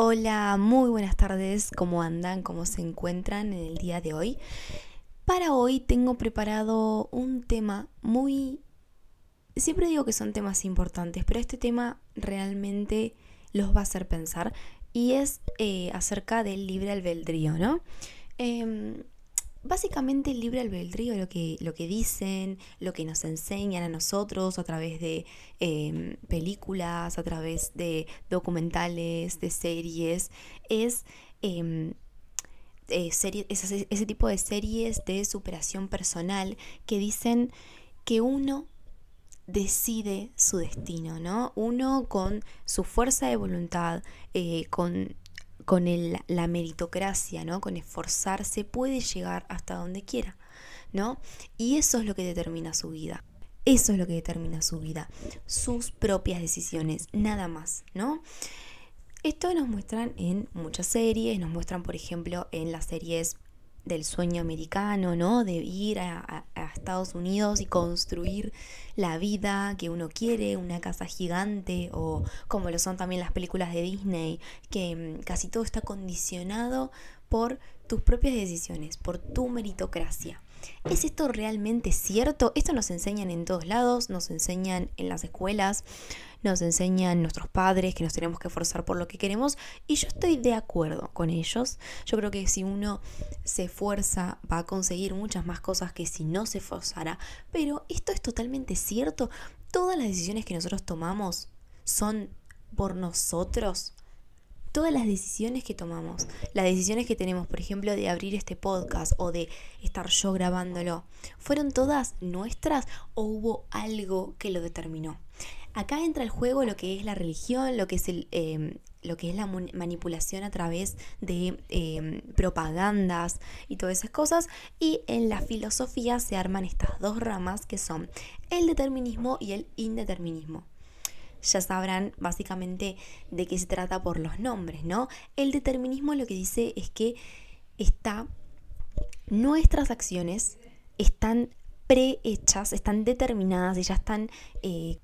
Hola, muy buenas tardes, ¿cómo andan? ¿Cómo se encuentran en el día de hoy? Para hoy tengo preparado un tema muy... Siempre digo que son temas importantes, pero este tema realmente los va a hacer pensar y es eh, acerca del libre albedrío, ¿no? Em, básicamente el libre albedrío, lo que, lo que dicen, lo que nos enseñan a nosotros a través de em, películas, a través de documentales, de series, es em, eh, ese, ese tipo de series de superación personal que dicen que uno decide su destino, ¿no? Uno con su fuerza de voluntad, eh, con con la meritocracia, ¿no? Con esforzarse puede llegar hasta donde quiera, ¿no? Y eso es lo que determina su vida. Eso es lo que determina su vida, sus propias decisiones, nada más, ¿no? Esto nos muestran en muchas series, nos muestran por ejemplo en las series del sueño americano, ¿no? De ir a, Estados Unidos y construir la vida que uno quiere, una casa gigante o como lo son también las películas de Disney, que mm, casi todo está condicionado por tus propias decisiones, por tu meritocracia. ¿Es esto realmente cierto? Esto nos enseñan en todos lados, nos enseñan en las escuelas, nos enseñan nuestros padres que nos tenemos que esforzar por lo que queremos y yo estoy de acuerdo con ellos. Yo creo que si uno se esfuerza va a conseguir muchas más cosas que si no se esforzara, pero esto es totalmente cierto. Todas las decisiones que nosotros tomamos son por nosotros todas las decisiones que tomamos, las decisiones que tenemos, por ejemplo, de abrir este podcast o de estar yo grabándolo, ¿fueron todas nuestras o hubo algo que lo determinó? Acá entra el juego lo que es la religión, lo que es el, em, lo que es la manipulación a través de em, propagandas y todas esas cosas. Y en la filosofía se arman estas dos ramas que son el determinismo y el indeterminismo ya sabrán básicamente de qué se trata por los nombres, ¿no? El determinismo lo que dice es que está, nuestras acciones están prehechas, están determinadas y ya están, eh,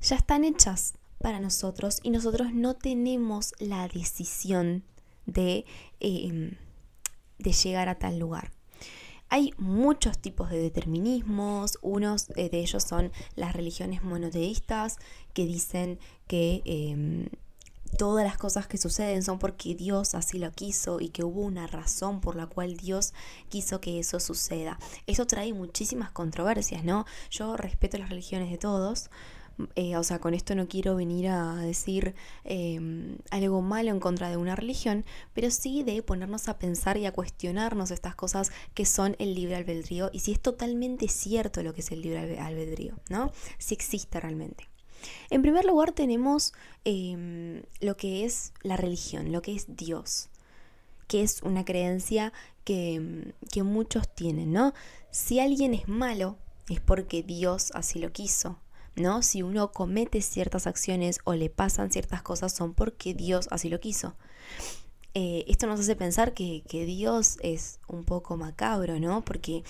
ya están hechas para nosotros y nosotros no tenemos la decisión de, em, de llegar a tal lugar. Hay muchos tipos de determinismos, unos eh, de ellos son las religiones monoteístas que dicen que em, todas las cosas que suceden son porque Dios así lo quiso y que hubo una razón por la cual Dios quiso que eso suceda. Eso trae muchísimas controversias, ¿no? Yo respeto las religiones de todos, eh, o sea, con esto no quiero venir a decir em, algo malo en contra de una religión, pero sí de ponernos a pensar y a cuestionarnos estas cosas que son el libre albedrío y si es totalmente cierto lo que es el libre albedrío, ¿no? Si existe realmente. En primer lugar tenemos em, lo que es la religión, lo que es Dios, que es una creencia que, em, que muchos tienen, ¿no? Si alguien es malo, es porque Dios así lo quiso, ¿no? Si uno comete ciertas acciones o le pasan ciertas cosas son porque Dios así lo quiso. Eh, esto nos hace pensar que, Dios es un poco macabro, ¿no? Porque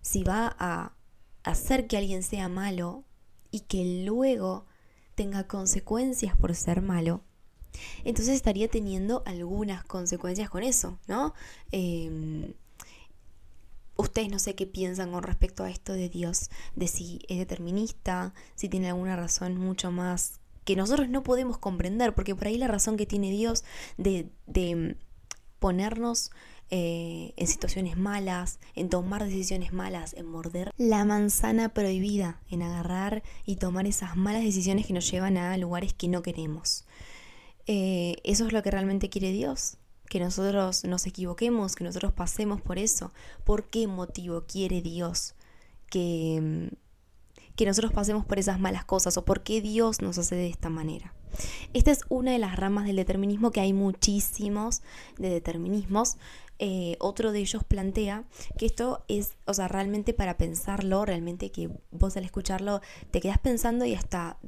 si va a hacer que alguien sea malo y que luego tenga consecuencias por ser malo, entonces estaría teniendo algunas consecuencias con eso, ¿no? Em, Ustedes no sé qué piensan con respecto a esto de Dios, de si es determinista, si tiene alguna razón mucho más que nosotros no podemos comprender, porque por ahí la razón que tiene Dios de, de ponernos eh, en situaciones malas, en tomar decisiones malas, en morder la manzana prohibida, en agarrar y tomar esas malas decisiones que nos llevan a lugares que no queremos. Eh, eso es lo que realmente quiere Dios que nosotros nos equivoquemos, que nosotros pasemos por eso. ¿Por qué motivo quiere Dios que, que nosotros pasemos por esas malas cosas o por qué Dios nos hace de esta manera? Esta es una de las ramas del determinismo que hay muchísimos de determinismos. Eh, otro de ellos plantea que esto es, o sea, realmente para pensarlo, realmente que vos al escucharlo te quedas pensando y hasta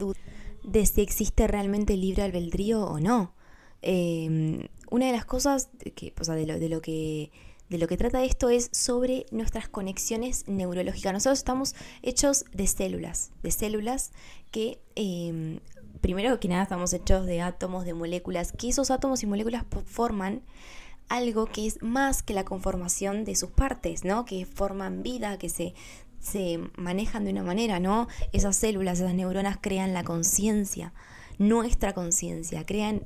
de si existe realmente libre albedrío o no. Em, una de las cosas que, o sea, de, lo, de, lo que, de lo que trata esto es sobre nuestras conexiones neurológicas. Nosotros estamos hechos de células, de células que em, primero que nada estamos hechos de átomos, de moléculas, que esos átomos y moléculas forman algo que es más que la conformación de sus partes, ¿no? Que forman vida, que se, se manejan de una manera, ¿no? Esas células, esas neuronas crean la conciencia, nuestra conciencia, crean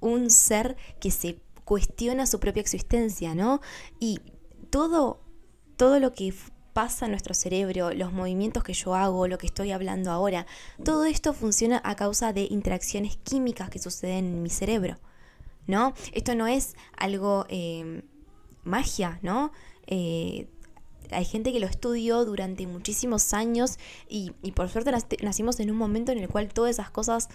un ser que se cuestiona su propia existencia, ¿no? Y todo, todo lo que pasa en nuestro cerebro, los movimientos que yo hago, lo que estoy hablando ahora, todo esto funciona a causa de interacciones químicas que suceden en mi cerebro, ¿no? Esto no es algo eh, magia, ¿no? Eh, hay gente que lo estudió durante muchísimos años y, por suerte nacimos en un momento en el cual todas esas cosas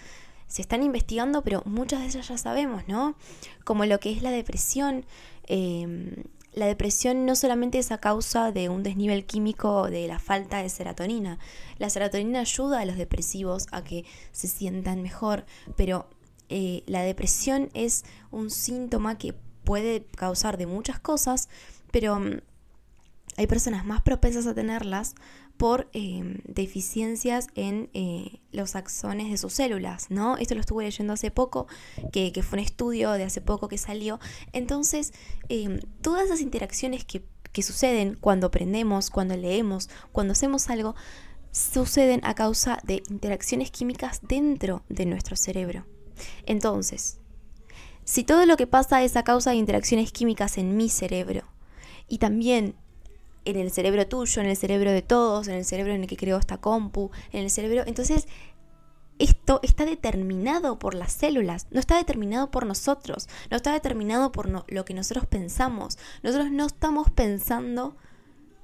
se están investigando, pero muchas de ellas ya sabemos, ¿no? Como lo que es la depresión. Em, la depresión no solamente es a causa de un desnivel químico de la falta de serotonina. La serotonina ayuda a los depresivos a que se sientan mejor, pero eh, la depresión es un síntoma que puede causar de muchas cosas, pero mm, hay personas más propensas a tenerlas por em, deficiencias en eh, los axones de sus células, ¿no? Esto lo estuve leyendo hace poco, que, fue un estudio de hace poco que salió. Entonces, em, todas esas interacciones que, que suceden cuando aprendemos, cuando leemos, cuando hacemos algo, suceden a causa de interacciones químicas dentro de nuestro cerebro. Entonces, si todo lo que pasa es a causa de interacciones químicas en mi cerebro y también en el cerebro tuyo, en el cerebro de todos, en el cerebro en el que creó esta compu, en el cerebro. Entonces, esto está determinado por las células, no está determinado por nosotros, no está determinado por lo que nosotros pensamos. Nosotros no estamos pensando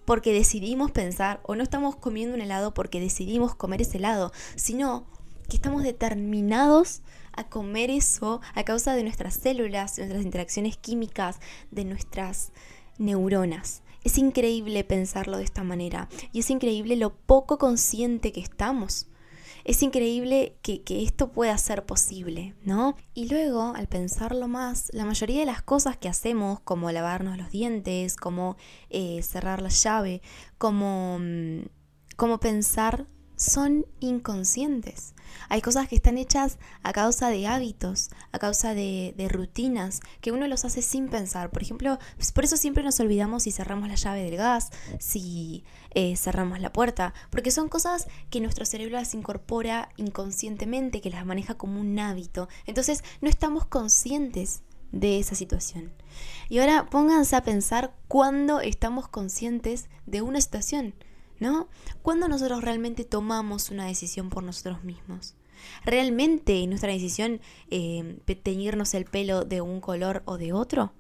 porque decidimos pensar o no estamos comiendo un helado porque decidimos comer ese helado, sino que estamos determinados a comer eso a causa de nuestras células, de nuestras interacciones químicas, de nuestras neuronas. Es increíble pensarlo de esta manera y es increíble lo poco consciente que estamos. Es increíble que, esto pueda ser posible, ¿no? Y luego, al pensarlo más, la mayoría de las cosas que hacemos, como lavarnos los dientes, como eh, cerrar la llave, como, mm, como pensar son inconscientes. Hay cosas que están hechas a causa de hábitos, a causa de, rutinas, que uno los hace sin pensar. Por ejemplo, pues, por eso siempre nos olvidamos si cerramos la llave del gas, si eh, cerramos la puerta, porque son cosas que nuestro cerebro las incorpora inconscientemente, que las maneja como un hábito. Entonces no estamos conscientes de esa situación. Y ahora pónganse a pensar cuándo estamos conscientes de una situación. ¿No? ¿Cuándo nosotros realmente tomamos una decisión por nosotros mismos? ¿Realmente nuestra decisión eh, teñirnos el pelo de un color o de otro?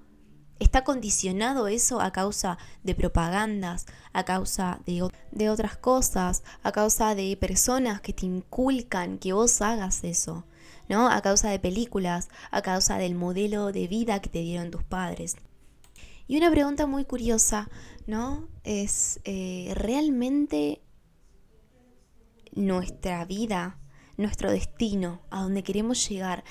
¿Está condicionado eso a causa de propagandas, a causa de, de, otras cosas, a causa de personas que te inculcan que vos hagas eso? ¿No? A causa de películas, a causa del modelo de vida que te dieron tus padres. Y una pregunta muy curiosa, ¿no? Es eh, realmente nuestra vida, nuestro destino, a donde queremos llegar,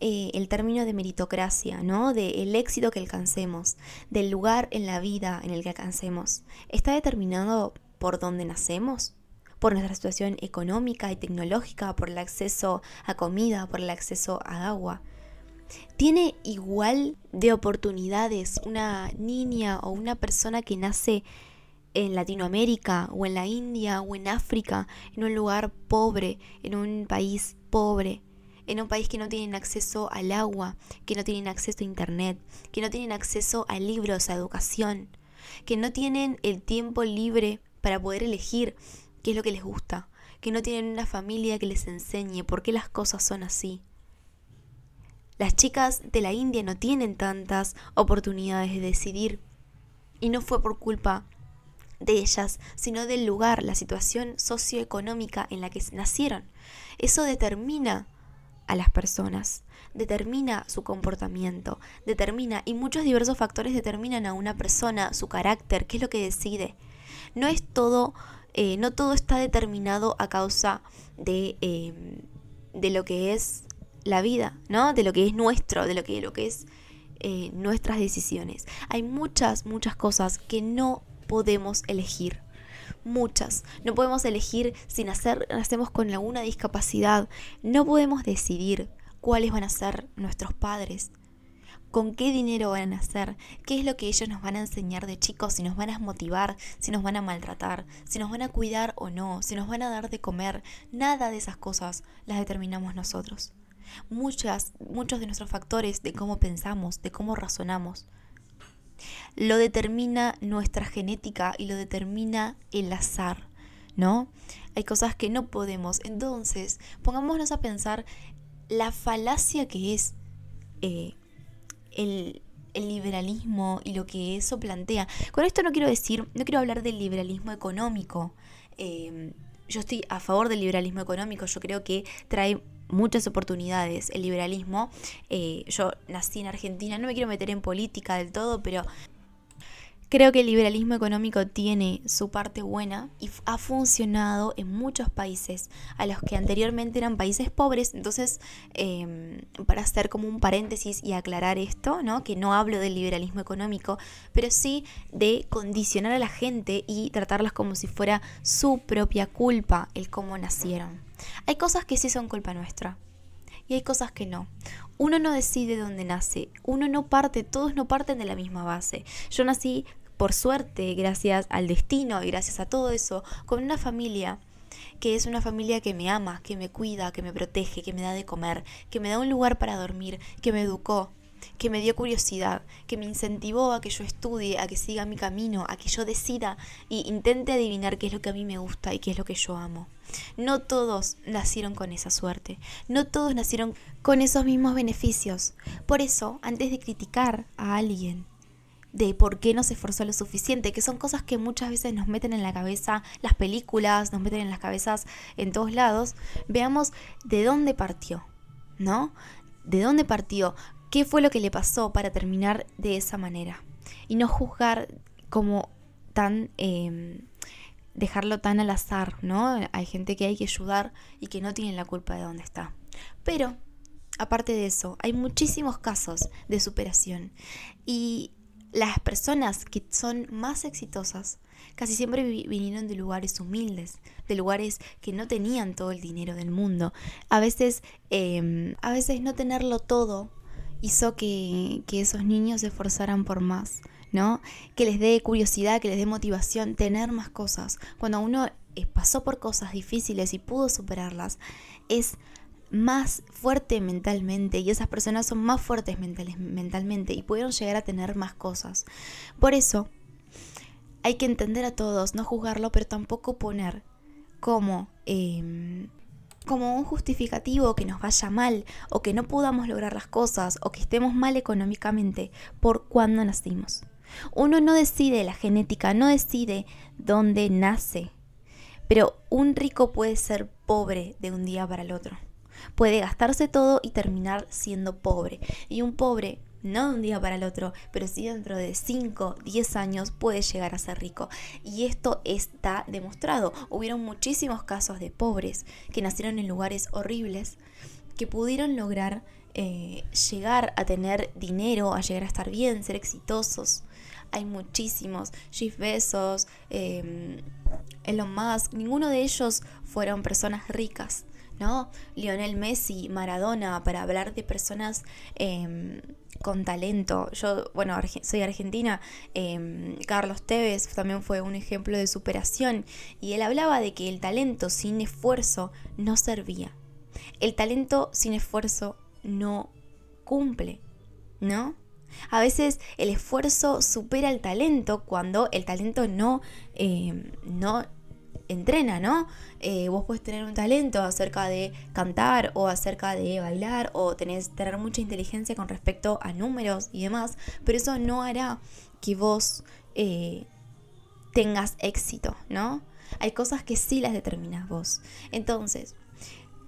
eh, el término de meritocracia, ¿no? De el éxito que alcancemos, del lugar en la vida en el que alcancemos, ¿está determinado por dónde nacemos? por nuestra situación económica y tecnológica, por el acceso a comida, por el acceso a agua. ¿Tiene igual de oportunidades una niña o una persona que nace en Latinoamérica o en la India o en África, en un lugar pobre, en un país pobre, en un país que no tienen acceso al agua, que no tienen acceso a internet, que no tienen acceso a libros, a educación, que no tienen el tiempo libre para poder elegir qué es lo que les gusta, que no tienen una familia que les enseñe por qué las cosas son así. Las chicas de la India no tienen tantas oportunidades de decidir. Y no fue por culpa de ellas, sino del lugar, la situación socioeconómica en la que nacieron. Eso determina a las personas, determina su comportamiento, determina, y muchos diversos factores determinan a una persona, su carácter, qué es lo que decide. No es todo, eh, no todo está determinado a causa de, eh, de lo que es la vida, ¿no? De lo que es nuestro, de lo que, lo que es eh, nuestras decisiones. Hay muchas, muchas cosas que no podemos elegir. muchas. No podemos elegir si nacer, nacemos con alguna discapacidad. No podemos decidir cuáles van a ser nuestros padres, con qué dinero van a nacer, qué es lo que ellos nos van a enseñar de chicos, si nos van a motivar, si nos van a maltratar, si nos van a cuidar o no, si nos van a dar de comer. Nada de esas cosas las determinamos nosotros. Muchas, muchos de nuestros factores de cómo pensamos, de cómo razonamos, lo determina nuestra genética y lo determina el azar, ¿no? Hay cosas que no podemos. Entonces, pongámonos a pensar la falacia que es eh, el, liberalismo y lo que eso plantea. Con esto no quiero decir, no quiero hablar del liberalismo económico. Eh, yo estoy a favor del liberalismo económico, yo creo que trae muchas oportunidades el liberalismo. Eh, yo nací en Argentina, no me quiero meter en política del todo, pero Creo que el liberalismo económico tiene su parte buena y ha funcionado en muchos países a los que anteriormente eran países pobres. Entonces, em, para hacer como un paréntesis y aclarar esto, ¿no? que no hablo del liberalismo económico, pero sí de condicionar a la gente y tratarlas como si fuera su propia culpa el cómo nacieron. Hay cosas que sí son culpa nuestra, y hay cosas que no. Uno no decide dónde nace, uno no parte, todos no parten de la misma base. Yo nací por suerte, gracias al destino y gracias a todo eso, con una familia que es una familia que me ama, que me cuida, que me protege, que me da de comer, que me da un lugar para dormir, que me educó, que me dio curiosidad, que me incentivó a que yo estudie, a que siga mi camino, a que yo decida y intente adivinar qué es lo que a mí me gusta y qué es lo que yo amo. No todos nacieron con esa suerte, no todos nacieron con esos mismos beneficios. Por eso, antes de criticar a alguien, de por qué no se esforzó lo suficiente, que son cosas que muchas veces nos meten en la cabeza las películas, nos meten en las cabezas en todos lados, veamos de dónde partió, ¿no? ¿De dónde partió? ¿Qué fue lo que le pasó para terminar de esa manera? Y no juzgar como tan... Em, dejarlo tan al azar, ¿no? Hay gente que hay que ayudar y que no tienen la culpa de dónde está. Pero, aparte de eso, hay muchísimos casos de superación. Y las personas que son más exitosas casi siempre vinieron de lugares humildes, de lugares que no tenían todo el dinero del mundo. A veces, em, a veces no tenerlo todo hizo que, que esos niños se esforzaran por más, ¿no? Que les dé curiosidad, que les dé motivación, tener más cosas. Cuando uno eh, pasó por cosas difíciles y pudo superarlas, es más fuerte mentalmente y esas personas son más fuertes mentalmente y pudieron llegar a tener más cosas. Por eso hay que entender a todos, no juzgarlo, pero tampoco poner como, em, como un justificativo que nos vaya mal o que no podamos lograr las cosas o que estemos mal económicamente por cuando nacimos. Uno no decide la genética, no decide dónde nace, pero un rico puede ser pobre de un día para el otro puede gastarse todo y terminar siendo pobre. Y un pobre no de un día para el otro, pero sí dentro de 5, 10 años puede llegar a ser rico. Y esto está demostrado. Hubieron muchísimos casos de pobres que nacieron en lugares horribles, que pudieron lograr eh, llegar a tener dinero, a llegar a estar bien, ser exitosos. Hay muchísimos, Jeff Bezos, eh, Elon Musk, ninguno de ellos fueron personas ricas ¿no? Lionel Messi, Maradona, para hablar de personas em, con talento. Yo, bueno, soy argentina, em, Carlos Tevez también fue un ejemplo de superación y él hablaba de que el talento sin esfuerzo no servía. El talento sin esfuerzo no cumple, ¿no? A veces el esfuerzo supera el talento cuando el talento no, em, no entrena, ¿no? Eh, vos puedes tener un talento acerca de cantar o acerca de bailar o tenés, tener mucha inteligencia con respecto a números y demás, pero eso no hará que vos eh, tengas éxito, ¿no? Hay cosas que sí las determinas vos. Entonces,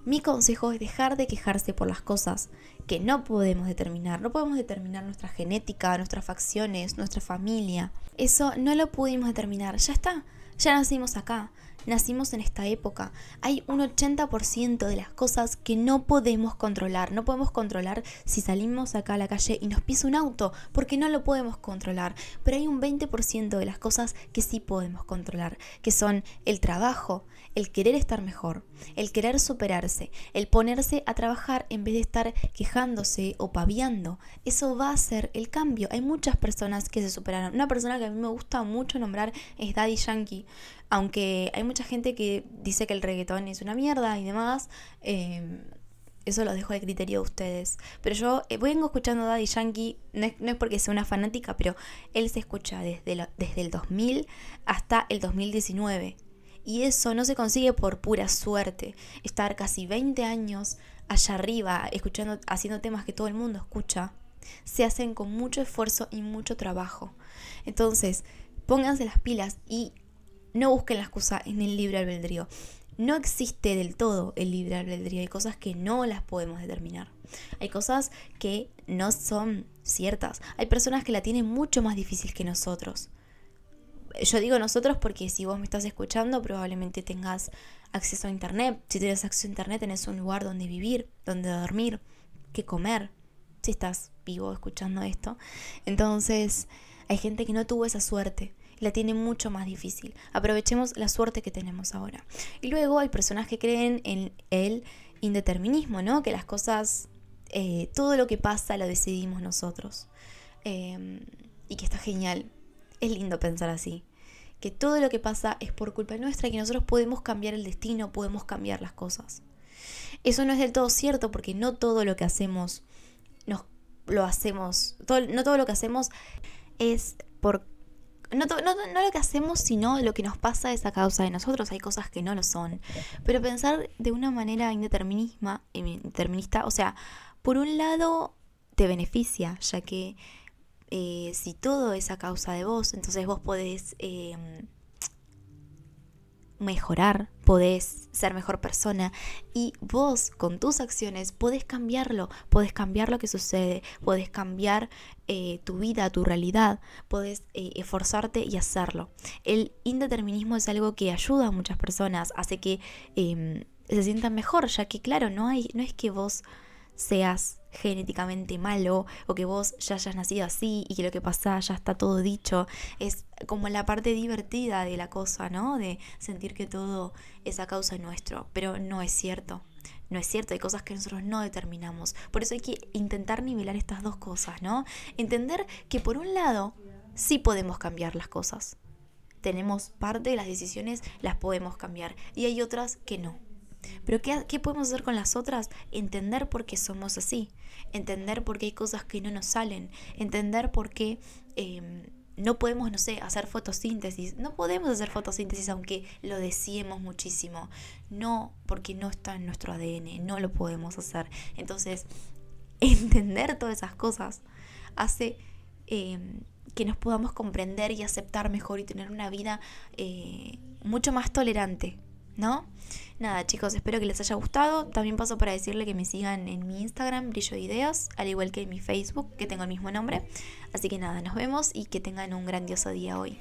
mi consejo es dejar de quejarse por las cosas que no podemos determinar. No podemos determinar nuestra genética, nuestras facciones, nuestra familia. Eso no lo pudimos determinar. Ya está. Ya nacimos acá nacimos en esta época. Hay un 80% de las cosas que no podemos controlar. No podemos controlar si salimos acá a la calle y nos pisa un auto, porque no lo podemos controlar. Pero hay un 20% de las cosas que sí podemos controlar, que son el trabajo, el querer estar mejor, el querer superarse, el ponerse a trabajar en vez de estar quejándose o paviando. Eso va a ser el cambio. Hay muchas personas que se superaron. Una persona que a mí me gusta mucho nombrar es Daddy Yankee. Aunque hay mucha gente que dice que el reggaetón es una mierda y demás. Em, eso lo dejo de criterio de ustedes. Pero yo eh, vengo escuchando Daddy Yankee, no es, porque sea una fanática, pero él se escucha desde, desde el 2000 hasta el 2019. Y eso no se consigue por pura suerte. Estar casi 20 años allá arriba, escuchando, haciendo temas que todo el mundo escucha, se hacen con mucho esfuerzo y mucho trabajo. Entonces, pónganse las pilas y no busquen la excusa en el libre albedrío. No existe del todo el libre albedrío. Hay cosas que no las podemos determinar. Hay cosas que no son ciertas. Hay personas que la tienen mucho más difícil que nosotros yo digo nosotros porque si vos me estás escuchando probablemente tengas acceso a internet. Si tienes acceso a internet tenés un lugar donde vivir, donde dormir, que comer, si estás vivo escuchando esto. Entonces hay gente que no tuvo esa suerte. La tiene mucho más difícil. Aprovechemos la suerte que tenemos ahora. Y luego hay personas que creen en el indeterminismo, ¿no? Que las cosas, eh, todo lo que pasa lo decidimos nosotros. Em, y que está genial es lindo pensar así. Que todo lo que pasa es por culpa nuestra y que nosotros podemos cambiar el destino, podemos cambiar las cosas. Eso no es del todo cierto porque no todo lo que hacemos nos lo hacemos, no todo lo que hacemos es por no, no, lo que hacemos, sino lo que nos pasa es a causa de nosotros. Hay cosas que no lo son. Pero pensar de una manera indeterminista, o sea, por un lado te beneficia, ya que eh, si todo es a causa de vos, entonces vos podés em, mejorar, podés ser mejor persona y vos con tus acciones podés cambiarlo, podés cambiar lo que sucede, podés cambiar eh, tu vida, tu realidad, podés eh, esforzarte y hacerlo. El indeterminismo es algo que ayuda a muchas personas, hace que em, se sientan mejor, ya que claro, no, hay, no es que vos seas genéticamente malo o que vos ya hayas nacido así y que lo que pasa ya está todo dicho. Es como la parte divertida de la cosa, ¿no? De sentir que todo es a causa nuestro, pero no es cierto. No es cierto, hay cosas que nosotros no determinamos. Por eso hay que intentar nivelar estas dos cosas, ¿no? Entender que por un lado sí podemos cambiar las cosas. Tenemos parte de las decisiones, las podemos cambiar. Y hay otras que no. Pero ¿qué, podemos hacer con las otras? Entender por qué somos así, entender por qué hay cosas que no nos salen, entender por qué em, no podemos, no sé, hacer fotosíntesis. No podemos hacer fotosíntesis aunque lo deseemos muchísimo. No, porque no está en nuestro ADN, no lo podemos hacer. Entonces, entender todas esas cosas hace... Em, que nos podamos comprender y aceptar mejor y tener una vida eh, mucho más tolerante ¿no? Nada, chicos, espero que les haya gustado. También paso para decirle que me sigan en mi Instagram, Brillo de Ideas, al igual que en mi Facebook, que tengo el mismo nombre. Así que nada, nos vemos y que tengan un grandioso día hoy.